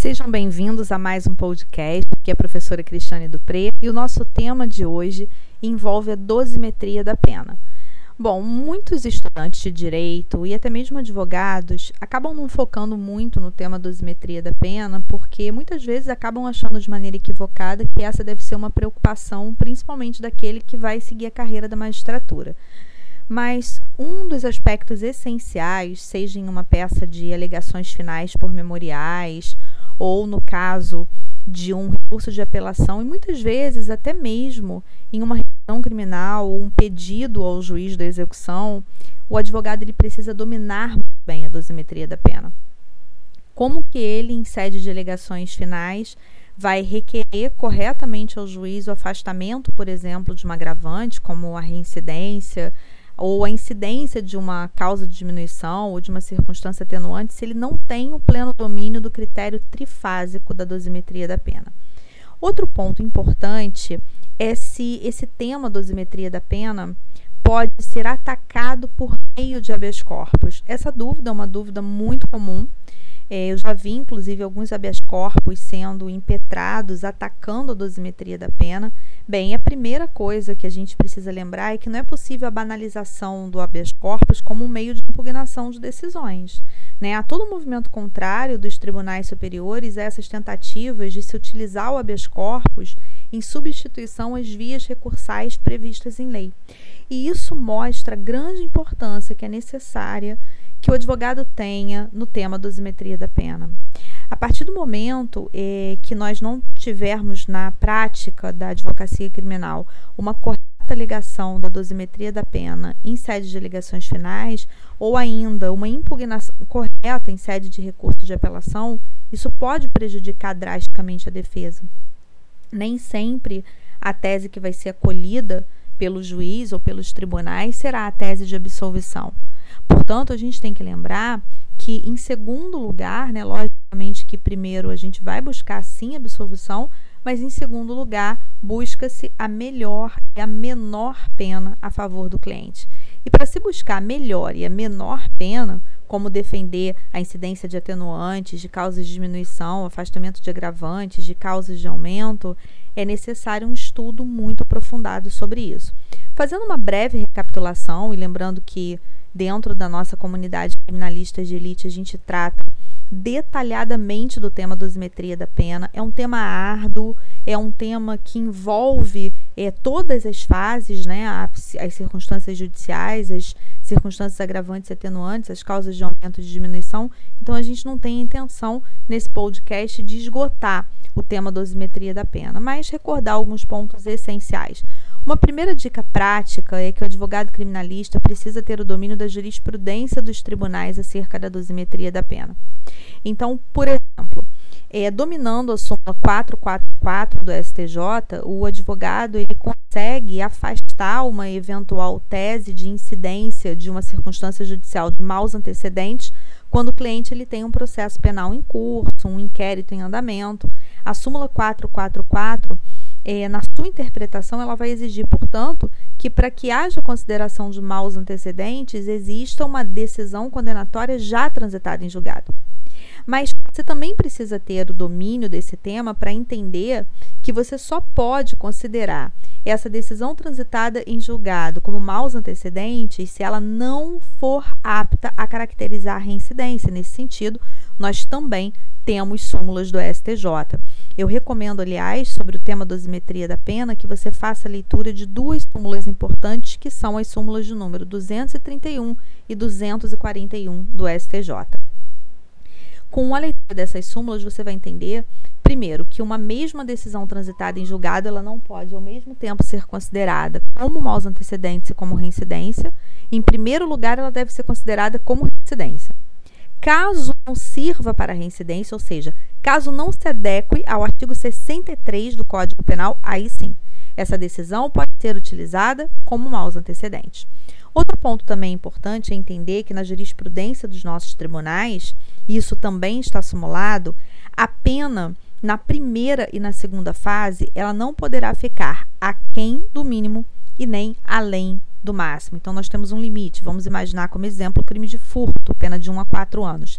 Sejam bem-vindos a mais um podcast, que é a professora Cristiane Dupré, e o nosso tema de hoje envolve a dosimetria da pena. Bom, muitos estudantes de direito e até mesmo advogados acabam não focando muito no tema dosimetria da pena, porque muitas vezes acabam achando de maneira equivocada que essa deve ser uma preocupação, principalmente daquele que vai seguir a carreira da magistratura. Mas um dos aspectos essenciais, seja em uma peça de alegações finais por memoriais, ou no caso de um recurso de apelação, e muitas vezes até mesmo em uma revisão criminal ou um pedido ao juiz da execução, o advogado ele precisa dominar bem a dosimetria da pena. Como que ele, em sede de alegações finais, vai requerer corretamente ao juiz o afastamento, por exemplo, de uma agravante, como a reincidência, ou a incidência de uma causa de diminuição ou de uma circunstância atenuante se ele não tem o pleno domínio do critério trifásico da dosimetria da pena. Outro ponto importante é se esse tema dosimetria da pena pode ser atacado por meio de habeas corpus. Essa dúvida é uma dúvida muito comum é, eu já vi, inclusive, alguns habeas corpus sendo impetrados, atacando a dosimetria da pena. Bem, a primeira coisa que a gente precisa lembrar é que não é possível a banalização do habeas corpus como um meio de impugnação de decisões. Né? Há todo um movimento contrário dos tribunais superiores a essas tentativas de se utilizar o habeas corpus em substituição às vias recursais previstas em lei. E isso mostra a grande importância que é necessária que o advogado tenha no tema dosimetria da pena. A partir do momento eh, que nós não tivermos na prática da advocacia criminal uma correta ligação da dosimetria da pena em sede de alegações finais, ou ainda uma impugnação correta em sede de recurso de apelação, isso pode prejudicar drasticamente a defesa. Nem sempre a tese que vai ser acolhida pelo juiz ou pelos tribunais será a tese de absolvição. Portanto, a gente tem que lembrar que, em segundo lugar, né, logicamente que primeiro a gente vai buscar sim absolvição, mas em segundo lugar, busca-se a melhor e a menor pena a favor do cliente. E para se buscar a melhor e a menor pena, como defender a incidência de atenuantes, de causas de diminuição, afastamento de agravantes, de causas de aumento, é necessário um estudo muito aprofundado sobre isso. Fazendo uma breve recapitulação e lembrando que dentro da nossa comunidade criminalista de elite, a gente trata detalhadamente do tema dosimetria da pena. É um tema árduo, é um tema que envolve é, todas as fases, né, as, as circunstâncias judiciais, as circunstâncias agravantes e atenuantes, as causas de aumento e diminuição. Então, a gente não tem intenção nesse podcast de esgotar o tema dosimetria da pena, mas recordar alguns pontos essenciais. Uma primeira dica prática é que o advogado criminalista precisa ter o domínio da jurisprudência dos tribunais acerca da dosimetria da pena. Então, por exemplo, é, dominando a súmula 444 do STJ, o advogado ele consegue afastar uma eventual tese de incidência de uma circunstância judicial de maus antecedentes quando o cliente ele tem um processo penal em curso, um inquérito em andamento. A súmula 444 é, na sua interpretação, ela vai exigir, portanto, que para que haja consideração de maus antecedentes, exista uma decisão condenatória já transitada em julgado. Mas você também precisa ter o domínio desse tema para entender que você só pode considerar essa decisão transitada em julgado como maus antecedentes se ela não for apta a caracterizar a reincidência. Nesse sentido, nós também temos súmulas do STJ. Eu recomendo, aliás, sobre o tema dosimetria da pena, que você faça a leitura de duas súmulas importantes, que são as súmulas de número 231 e 241 do STJ. Com a leitura dessas súmulas, você vai entender, primeiro, que uma mesma decisão transitada em julgado, ela não pode ao mesmo tempo ser considerada como maus antecedentes e como reincidência. Em primeiro lugar, ela deve ser considerada como reincidência. Caso não sirva para reincidência, ou seja, caso não se adeque ao artigo 63 do Código Penal, aí sim, essa decisão pode ser utilizada como maus antecedentes. Outro ponto também importante é entender que na jurisprudência dos nossos tribunais, isso também está simulado, a pena na primeira e na segunda fase, ela não poderá ficar aquém do mínimo e nem além do máximo. Então, nós temos um limite. Vamos imaginar como exemplo o crime de furto, pena de 1 a 4 anos.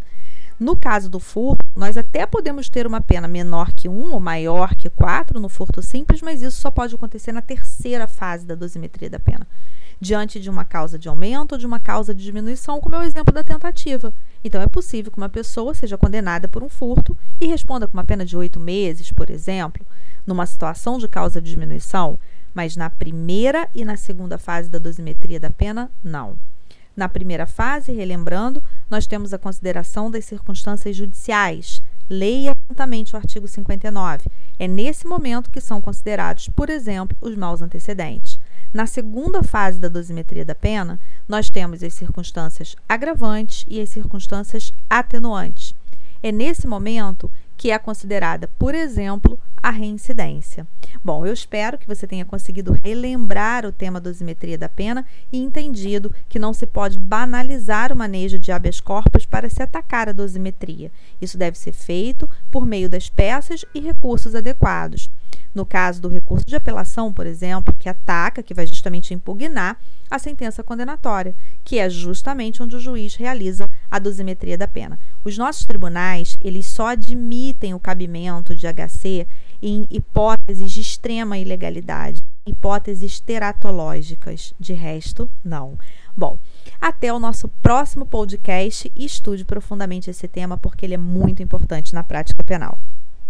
No caso do furto, nós até podemos ter uma pena menor que 1 ou maior que 4 no furto simples, mas isso só pode acontecer na terceira fase da dosimetria da pena, diante de uma causa de aumento ou de uma causa de diminuição, como é o exemplo da tentativa. Então, é possível que uma pessoa seja condenada por um furto e responda com uma pena de oito meses, por exemplo, numa situação de causa de diminuição, mas na primeira e na segunda fase da dosimetria da pena, não. Na primeira fase, relembrando, nós temos a consideração das circunstâncias judiciais. Leia atentamente o artigo 59. É nesse momento que são considerados, por exemplo, os maus antecedentes. Na segunda fase da dosimetria da pena, nós temos as circunstâncias agravantes e as circunstâncias atenuantes. É nesse momento que é considerada, por exemplo, a reincidência. Bom, eu espero que você tenha conseguido relembrar o tema dosimetria da pena e entendido que não se pode banalizar o manejo de habeas corpus para se atacar a dosimetria. Isso deve ser feito por meio das peças e recursos adequados. No caso do recurso de apelação, por exemplo, que ataca, que vai justamente impugnar a sentença condenatória, que é justamente onde o juiz realiza a dosimetria da pena. Os nossos tribunais, eles só admitem o cabimento de HC em hipóteses de extrema ilegalidade, hipóteses teratológicas. De resto, não. Bom, até o nosso próximo podcast e estude profundamente esse tema porque ele é muito importante na prática penal.